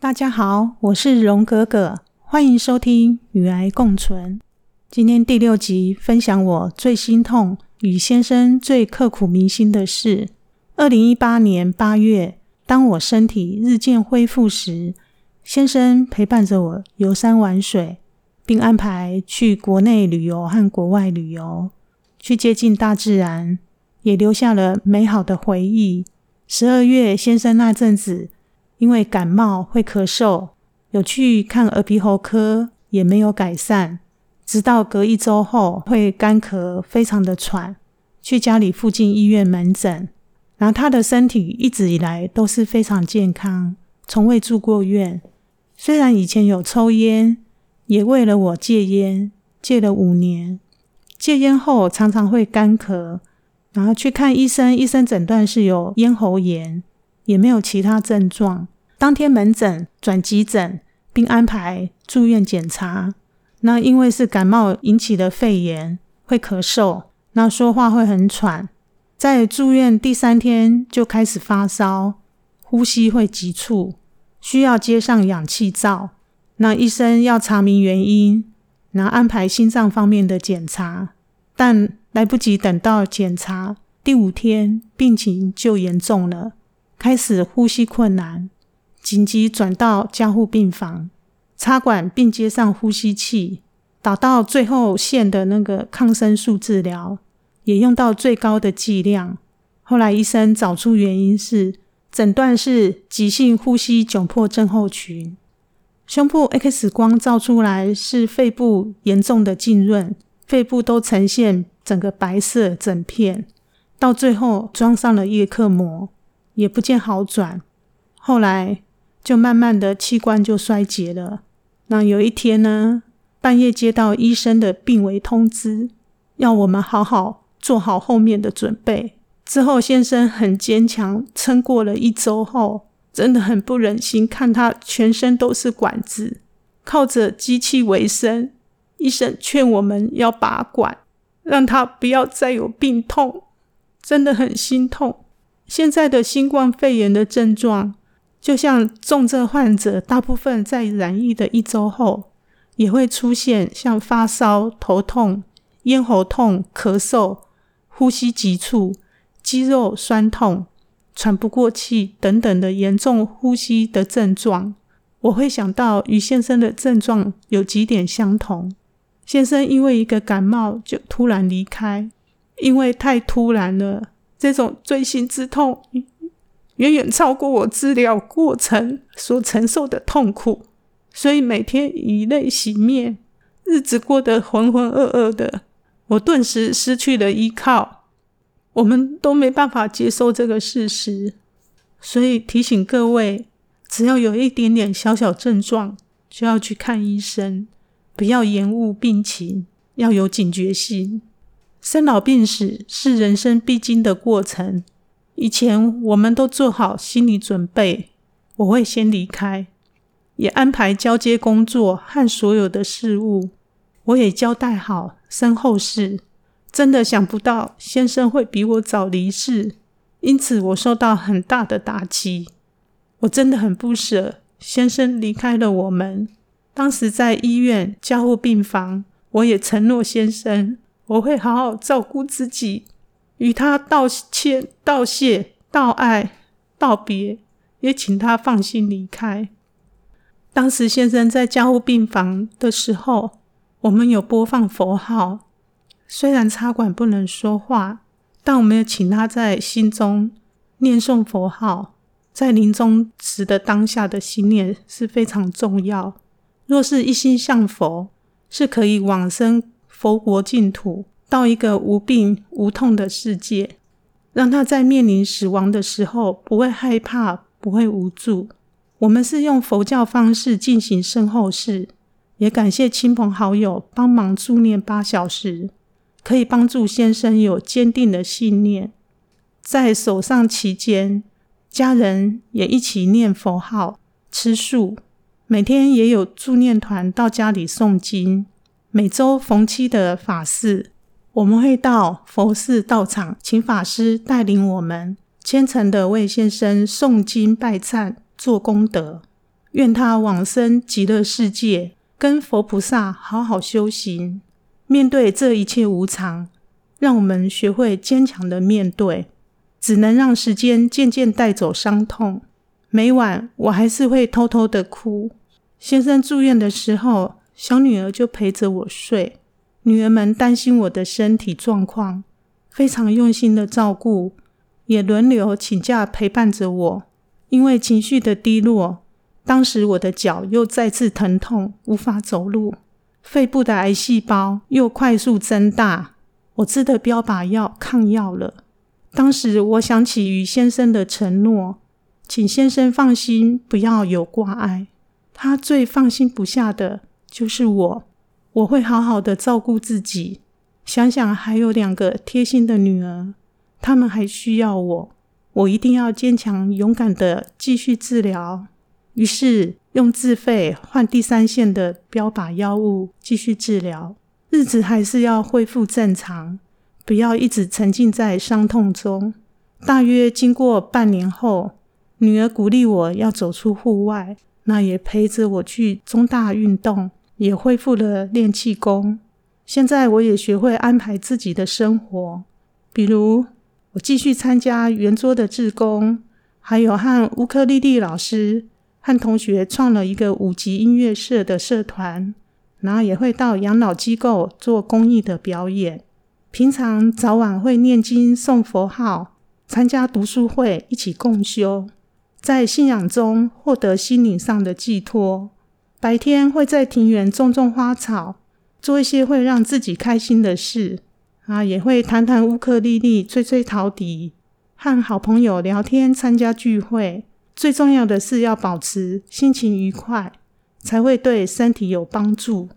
大家好，我是荣格格，欢迎收听《与癌共存》。今天第六集分享我最心痛与先生最刻骨铭心的事。二零一八年八月，当我身体日渐恢复时，先生陪伴着我游山玩水，并安排去国内旅游和国外旅游，去接近大自然，也留下了美好的回忆。十二月，先生那阵子。因为感冒会咳嗽，有去看耳鼻喉科，也没有改善。直到隔一周后会干咳，非常的喘，去家里附近医院门诊。然后他的身体一直以来都是非常健康，从未住过院。虽然以前有抽烟，也为了我戒烟，戒了五年。戒烟后常常会干咳，然后去看医生，医生诊断是有咽喉炎。也没有其他症状。当天门诊转急诊，并安排住院检查。那因为是感冒引起的肺炎，会咳嗽，那说话会很喘。在住院第三天就开始发烧，呼吸会急促，需要接上氧气罩。那医生要查明原因，然后安排心脏方面的检查，但来不及等到检查，第五天病情就严重了。开始呼吸困难，紧急转到加护病房插管，并接上呼吸器，打到最后线的那个抗生素治疗，也用到最高的剂量。后来医生找出原因是诊断是急性呼吸窘迫症候群，胸部 X 光照出来是肺部严重的浸润，肺部都呈现整个白色整片，到最后装上了叶克膜。也不见好转，后来就慢慢的器官就衰竭了。那有一天呢，半夜接到医生的病危通知，要我们好好做好后面的准备。之后先生很坚强，撑过了一周后，真的很不忍心看他全身都是管子，靠着机器为生。医生劝我们要拔管，让他不要再有病痛，真的很心痛。现在的新冠肺炎的症状，就像重症患者，大部分在染疫的一周后，也会出现像发烧、头痛、咽喉痛、咳嗽、呼吸急促、肌肉酸痛、喘不过气等等的严重呼吸的症状。我会想到与先生的症状有几点相同。先生因为一个感冒就突然离开，因为太突然了。这种锥心之痛，远远超过我治疗过程所承受的痛苦，所以每天以泪洗面，日子过得浑浑噩噩的。我顿时失去了依靠，我们都没办法接受这个事实，所以提醒各位，只要有一点点小小症状，就要去看医生，不要延误病情，要有警觉心。生老病死是人生必经的过程。以前我们都做好心理准备，我会先离开，也安排交接工作和所有的事物，我也交代好身后事。真的想不到先生会比我早离世，因此我受到很大的打击。我真的很不舍先生离开了我们。当时在医院加护病房，我也承诺先生。我会好好照顾自己，与他道歉、道谢、道爱、道别，也请他放心离开。当时先生在加护病房的时候，我们有播放佛号，虽然插管不能说话，但我们有请他在心中念诵佛号。在临终时的当下的心念是非常重要。若是一心向佛，是可以往生。佛国净土，到一个无病无痛的世界，让他在面临死亡的时候不会害怕，不会无助。我们是用佛教方式进行身后事，也感谢亲朋好友帮忙助念八小时，可以帮助先生有坚定的信念。在守丧期间，家人也一起念佛号、吃素，每天也有助念团到家里诵经。每周逢七的法事，我们会到佛寺道场，请法师带领我们虔诚的为先生诵经拜忏，做功德。愿他往生极乐世界，跟佛菩萨好好修行。面对这一切无常，让我们学会坚强的面对。只能让时间渐渐带走伤痛。每晚我还是会偷偷的哭。先生住院的时候，小女儿就陪着我睡。女儿们担心我的身体状况，非常用心的照顾，也轮流请假陪伴着我。因为情绪的低落，当时我的脚又再次疼痛，无法走路。肺部的癌细胞又快速增大，我吃的标靶药抗药了。当时我想起于先生的承诺，请先生放心，不要有挂碍。他最放心不下的就是我，我会好好的照顾自己。想想还有两个贴心的女儿，他们还需要我，我一定要坚强勇敢的继续治疗。于是用自费换第三线的标靶药物继续治疗，日子还是要恢复正常。不要一直沉浸在伤痛中。大约经过半年后，女儿鼓励我要走出户外，那也陪着我去中大运动，也恢复了练气功。现在我也学会安排自己的生活，比如我继续参加圆桌的志工，还有和乌克丽丽老师和同学创了一个五级音乐社的社团，然后也会到养老机构做公益的表演。平常早晚会念经、诵佛号，参加读书会，一起共修，在信仰中获得心灵上的寄托。白天会在庭园种种花草，做一些会让自己开心的事啊，也会弹弹乌克丽丽、吹吹陶笛，和好朋友聊天、参加聚会。最重要的是要保持心情愉快，才会对身体有帮助。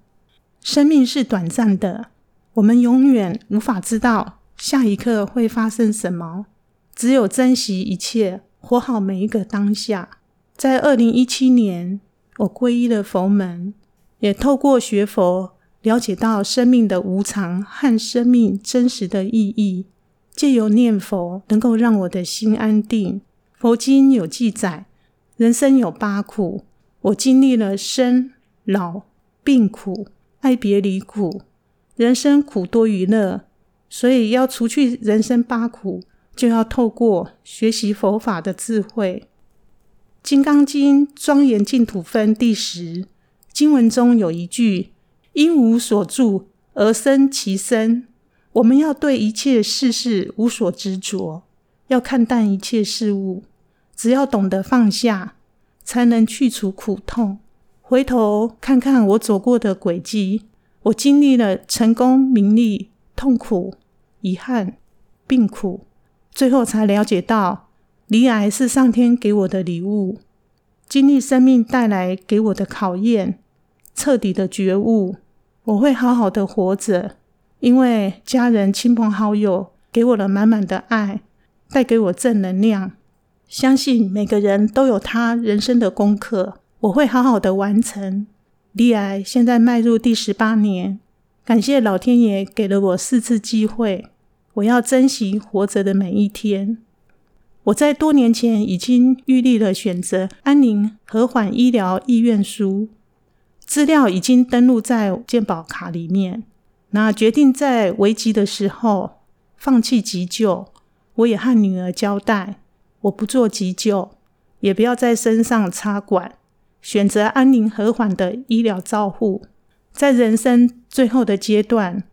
生命是短暂的。我们永远无法知道下一刻会发生什么，只有珍惜一切，活好每一个当下。在二零一七年，我皈依了佛门，也透过学佛了解到生命的无常和生命真实的意义。借由念佛，能够让我的心安定。佛经有记载，人生有八苦，我经历了生、老、病苦、爱别离苦。人生苦多于乐，所以要除去人生八苦，就要透过学习佛法的智慧。《金刚经》庄严净土分第十经文中有一句：“因无所住而生其身。”我们要对一切事事无所执着，要看淡一切事物。只要懂得放下，才能去除苦痛。回头看看我走过的轨迹。我经历了成功、名利、痛苦、遗憾、病苦，最后才了解到，离癌是上天给我的礼物。经历生命带来给我的考验，彻底的觉悟，我会好好的活着，因为家人、亲朋好友给我了满满的爱，带给我正能量。相信每个人都有他人生的功课，我会好好的完成。离癌现在迈入第十八年，感谢老天爷给了我四次机会，我要珍惜活着的每一天。我在多年前已经预立了选择安宁和缓医疗意愿书，资料已经登录在健保卡里面。那决定在危急的时候放弃急救，我也和女儿交代，我不做急救，也不要在身上插管。选择安宁和缓的医疗照护，在人生最后的阶段，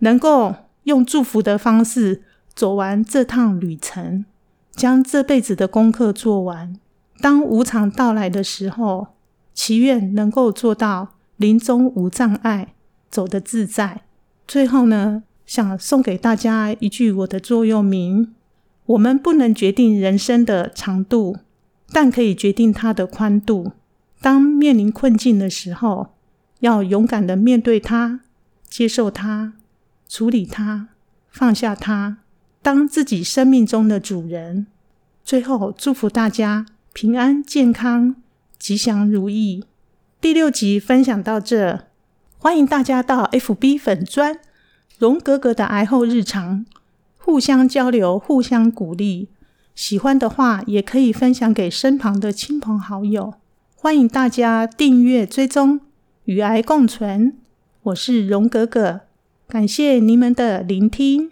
能够用祝福的方式走完这趟旅程，将这辈子的功课做完。当无常到来的时候，祈愿能够做到临终无障碍，走得自在。最后呢，想送给大家一句我的座右铭：我们不能决定人生的长度，但可以决定它的宽度。当面临困境的时候，要勇敢的面对它，接受它，处理它，放下它，当自己生命中的主人。最后，祝福大家平安健康、吉祥如意。第六集分享到这，欢迎大家到 FB 粉专荣格格的癌后日常，互相交流，互相鼓励。喜欢的话，也可以分享给身旁的亲朋好友。欢迎大家订阅追踪，与癌共存。我是荣格格，感谢你们的聆听。